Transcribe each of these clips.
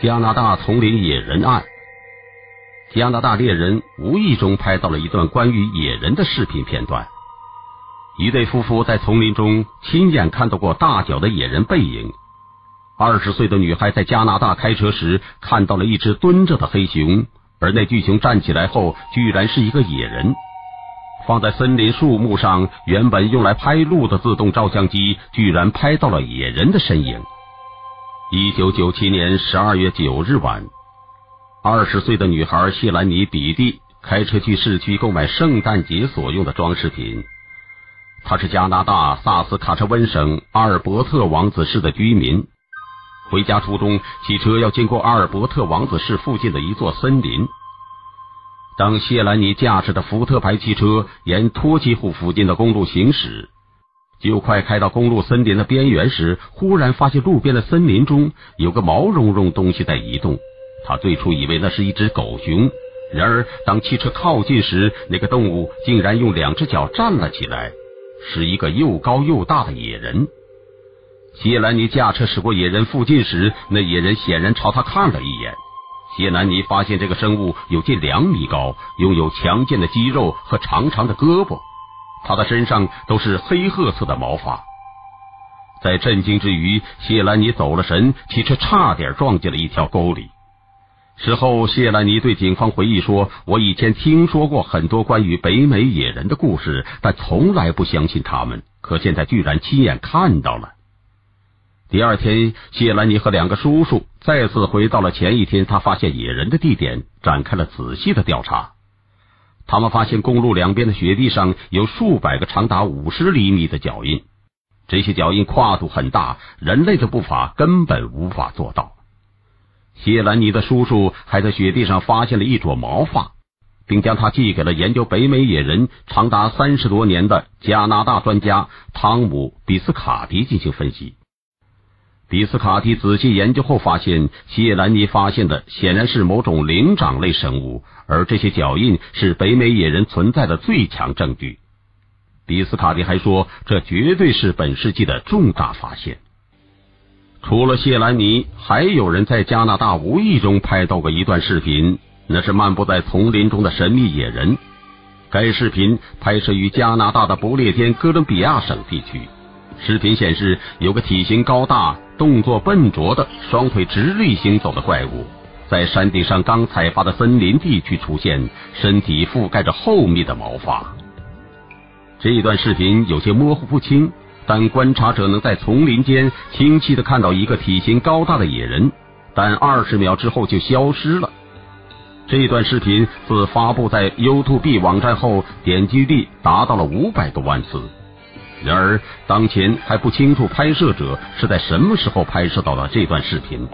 加拿大丛林野人案，加拿大猎人无意中拍到了一段关于野人的视频片段。一对夫妇在丛林中亲眼看到过大脚的野人背影。二十岁的女孩在加拿大开车时看到了一只蹲着的黑熊，而那巨熊站起来后，居然是一个野人。放在森林树木上，原本用来拍鹿的自动照相机，居然拍到了野人的身影。一九九七年十二月九日晚，二十岁的女孩谢兰妮·比蒂开车去市区购买圣诞节所用的装饰品。她是加拿大萨斯卡彻温省阿尔伯特王子市的居民。回家途中，汽车要经过阿尔伯特王子市附近的一座森林。当谢兰妮驾驶的福特牌汽车沿托基湖附近的公路行驶。就快开到公路森林的边缘时，忽然发现路边的森林中有个毛茸茸东西在移动。他最初以为那是一只狗熊，然而当汽车靠近时，那个动物竟然用两只脚站了起来，是一个又高又大的野人。谢兰妮驾车驶过野人附近时，那野人显然朝他看了一眼。谢兰妮发现这个生物有近两米高，拥有强健的肌肉和长长的胳膊。他的身上都是黑褐色的毛发，在震惊之余，谢兰妮走了神，汽车差点撞进了一条沟里。事后，谢兰妮对警方回忆说：“我以前听说过很多关于北美野人的故事，但从来不相信他们。可现在居然亲眼看到了。”第二天，谢兰妮和两个叔叔再次回到了前一天他发现野人的地点，展开了仔细的调查。他们发现公路两边的雪地上有数百个长达五十厘米的脚印，这些脚印跨度很大，人类的步伐根本无法做到。谢兰尼的叔叔还在雪地上发现了一撮毛发，并将它寄给了研究北美野人长达三十多年的加拿大专家汤姆·比斯卡迪进行分析。比斯卡蒂仔细研究后发现，谢兰尼发现的显然是某种灵长类生物，而这些脚印是北美野人存在的最强证据。比斯卡蒂还说，这绝对是本世纪的重大发现。除了谢兰尼，还有人在加拿大无意中拍到过一段视频，那是漫步在丛林中的神秘野人。该视频拍摄于加拿大的不列颠哥伦比亚省地区。视频显示，有个体型高大、动作笨拙的双腿直立行走的怪物，在山顶上刚采伐的森林地区出现，身体覆盖着厚密的毛发。这一段视频有些模糊不清，但观察者能在丛林间清晰的看到一个体型高大的野人，但二十秒之后就消失了。这段视频自发布在 YouTube 网站后，点击率达到了五百多万次。然而，当前还不清楚拍摄者是在什么时候拍摄到的这段视频。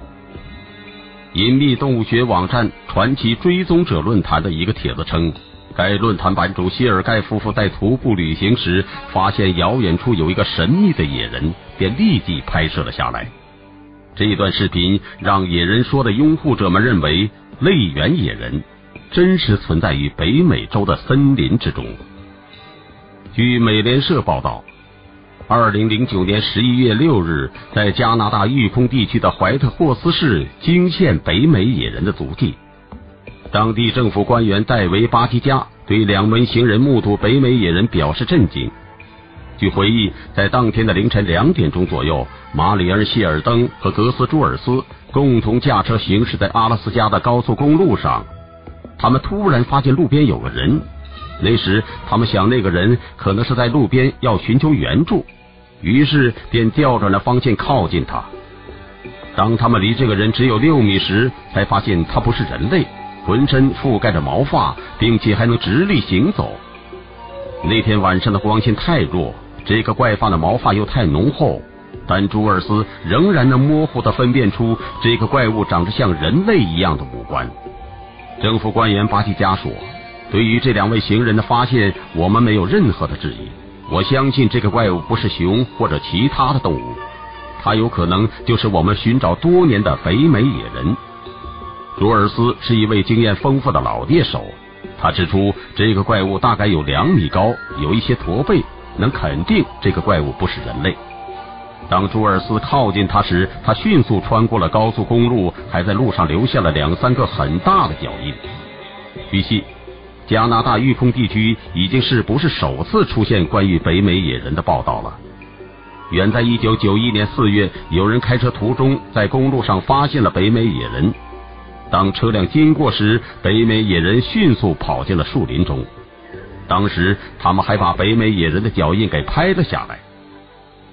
隐秘动物学网站“传奇追踪者论坛”的一个帖子称，该论坛版主谢尔盖夫妇在徒步旅行时，发现遥远处有一个神秘的野人，便立即拍摄了下来。这段视频让野人说的拥护者们认为，类猿野人真实存在于北美洲的森林之中。据美联社报道。二零零九年十一月六日，在加拿大育空地区的怀特霍斯市惊现北美野人的足迹。当地政府官员戴维·巴基加对两名行人目睹北美野人表示震惊。据回忆，在当天的凌晨两点钟左右，马里尔·谢尔登和格斯朱尔斯共同驾车行驶在阿拉斯加的高速公路上，他们突然发现路边有个人。那时，他们想那个人可能是在路边要寻求援助，于是便调转了方向靠近他。当他们离这个人只有六米时，才发现他不是人类，浑身覆盖着毛发，并且还能直立行走。那天晚上的光线太弱，这个怪发的毛发又太浓厚，但朱尔斯仍然能模糊的分辨出这个怪物长着像人类一样的五官。政府官员巴基加说。对于这两位行人的发现，我们没有任何的质疑。我相信这个怪物不是熊或者其他的动物，它有可能就是我们寻找多年的北美野人。朱尔斯是一位经验丰富的老猎手，他指出这个怪物大概有两米高，有一些驼背，能肯定这个怪物不是人类。当朱尔斯靠近他时，他迅速穿过了高速公路，还在路上留下了两三个很大的脚印。据悉，加拿大育空地区已经是不是首次出现关于北美野人的报道了？远在一九九一年四月，有人开车途中在公路上发现了北美野人。当车辆经过时，北美野人迅速跑进了树林中。当时他们还把北美野人的脚印给拍了下来。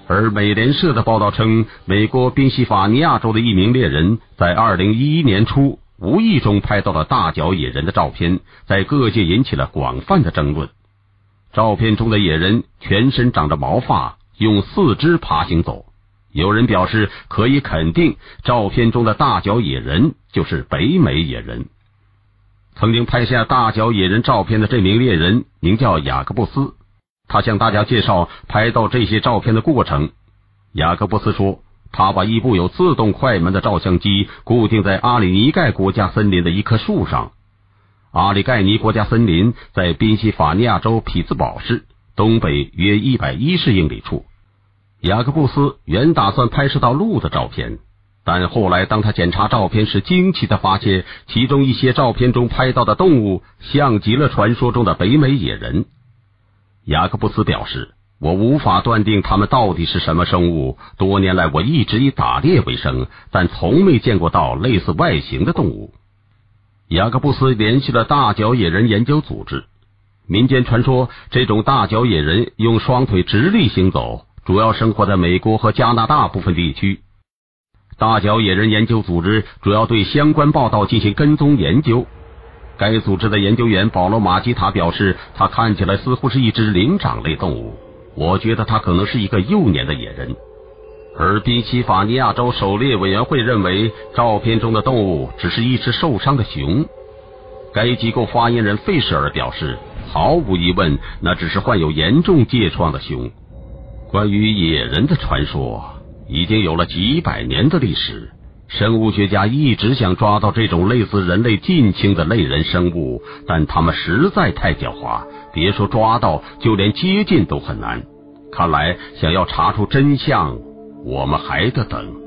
而美联社的报道称，美国宾夕法尼亚州的一名猎人在二零一一年初无意中拍到了大脚野人的照片，在各界引起了广泛的争论。照片中的野人全身长着毛发，用四肢爬行走。有人表示可以肯定，照片中的大脚野人就是北美野人。曾经拍下大脚野人照片的这名猎人名叫雅各布斯。他向大家介绍拍到这些照片的过程。雅各布斯说，他把一部有自动快门的照相机固定在阿里尼盖国家森林的一棵树上。阿里盖尼国家森林在宾夕法尼亚州匹兹堡市东北约一百一十英里处。雅各布斯原打算拍摄到鹿的照片，但后来当他检查照片时，惊奇的发现其中一些照片中拍到的动物像极了传说中的北美野人。雅各布斯表示：“我无法断定它们到底是什么生物。多年来，我一直以打猎为生，但从没见过到类似外形的动物。”雅各布斯联系了大脚野人研究组织。民间传说，这种大脚野人用双腿直立行走，主要生活在美国和加拿大部分地区。大脚野人研究组织主要对相关报道进行跟踪研究。该组织的研究员保罗·马基塔表示，他看起来似乎是一只灵长类动物。我觉得它可能是一个幼年的野人。而宾夕法尼亚州狩猎委员会认为，照片中的动物只是一只受伤的熊。该机构发言人费舍尔表示，毫无疑问，那只是患有严重疥疮的熊。关于野人的传说已经有了几百年的历史。生物学家一直想抓到这种类似人类近亲的类人生物，但他们实在太狡猾，别说抓到，就连接近都很难。看来，想要查出真相，我们还得等。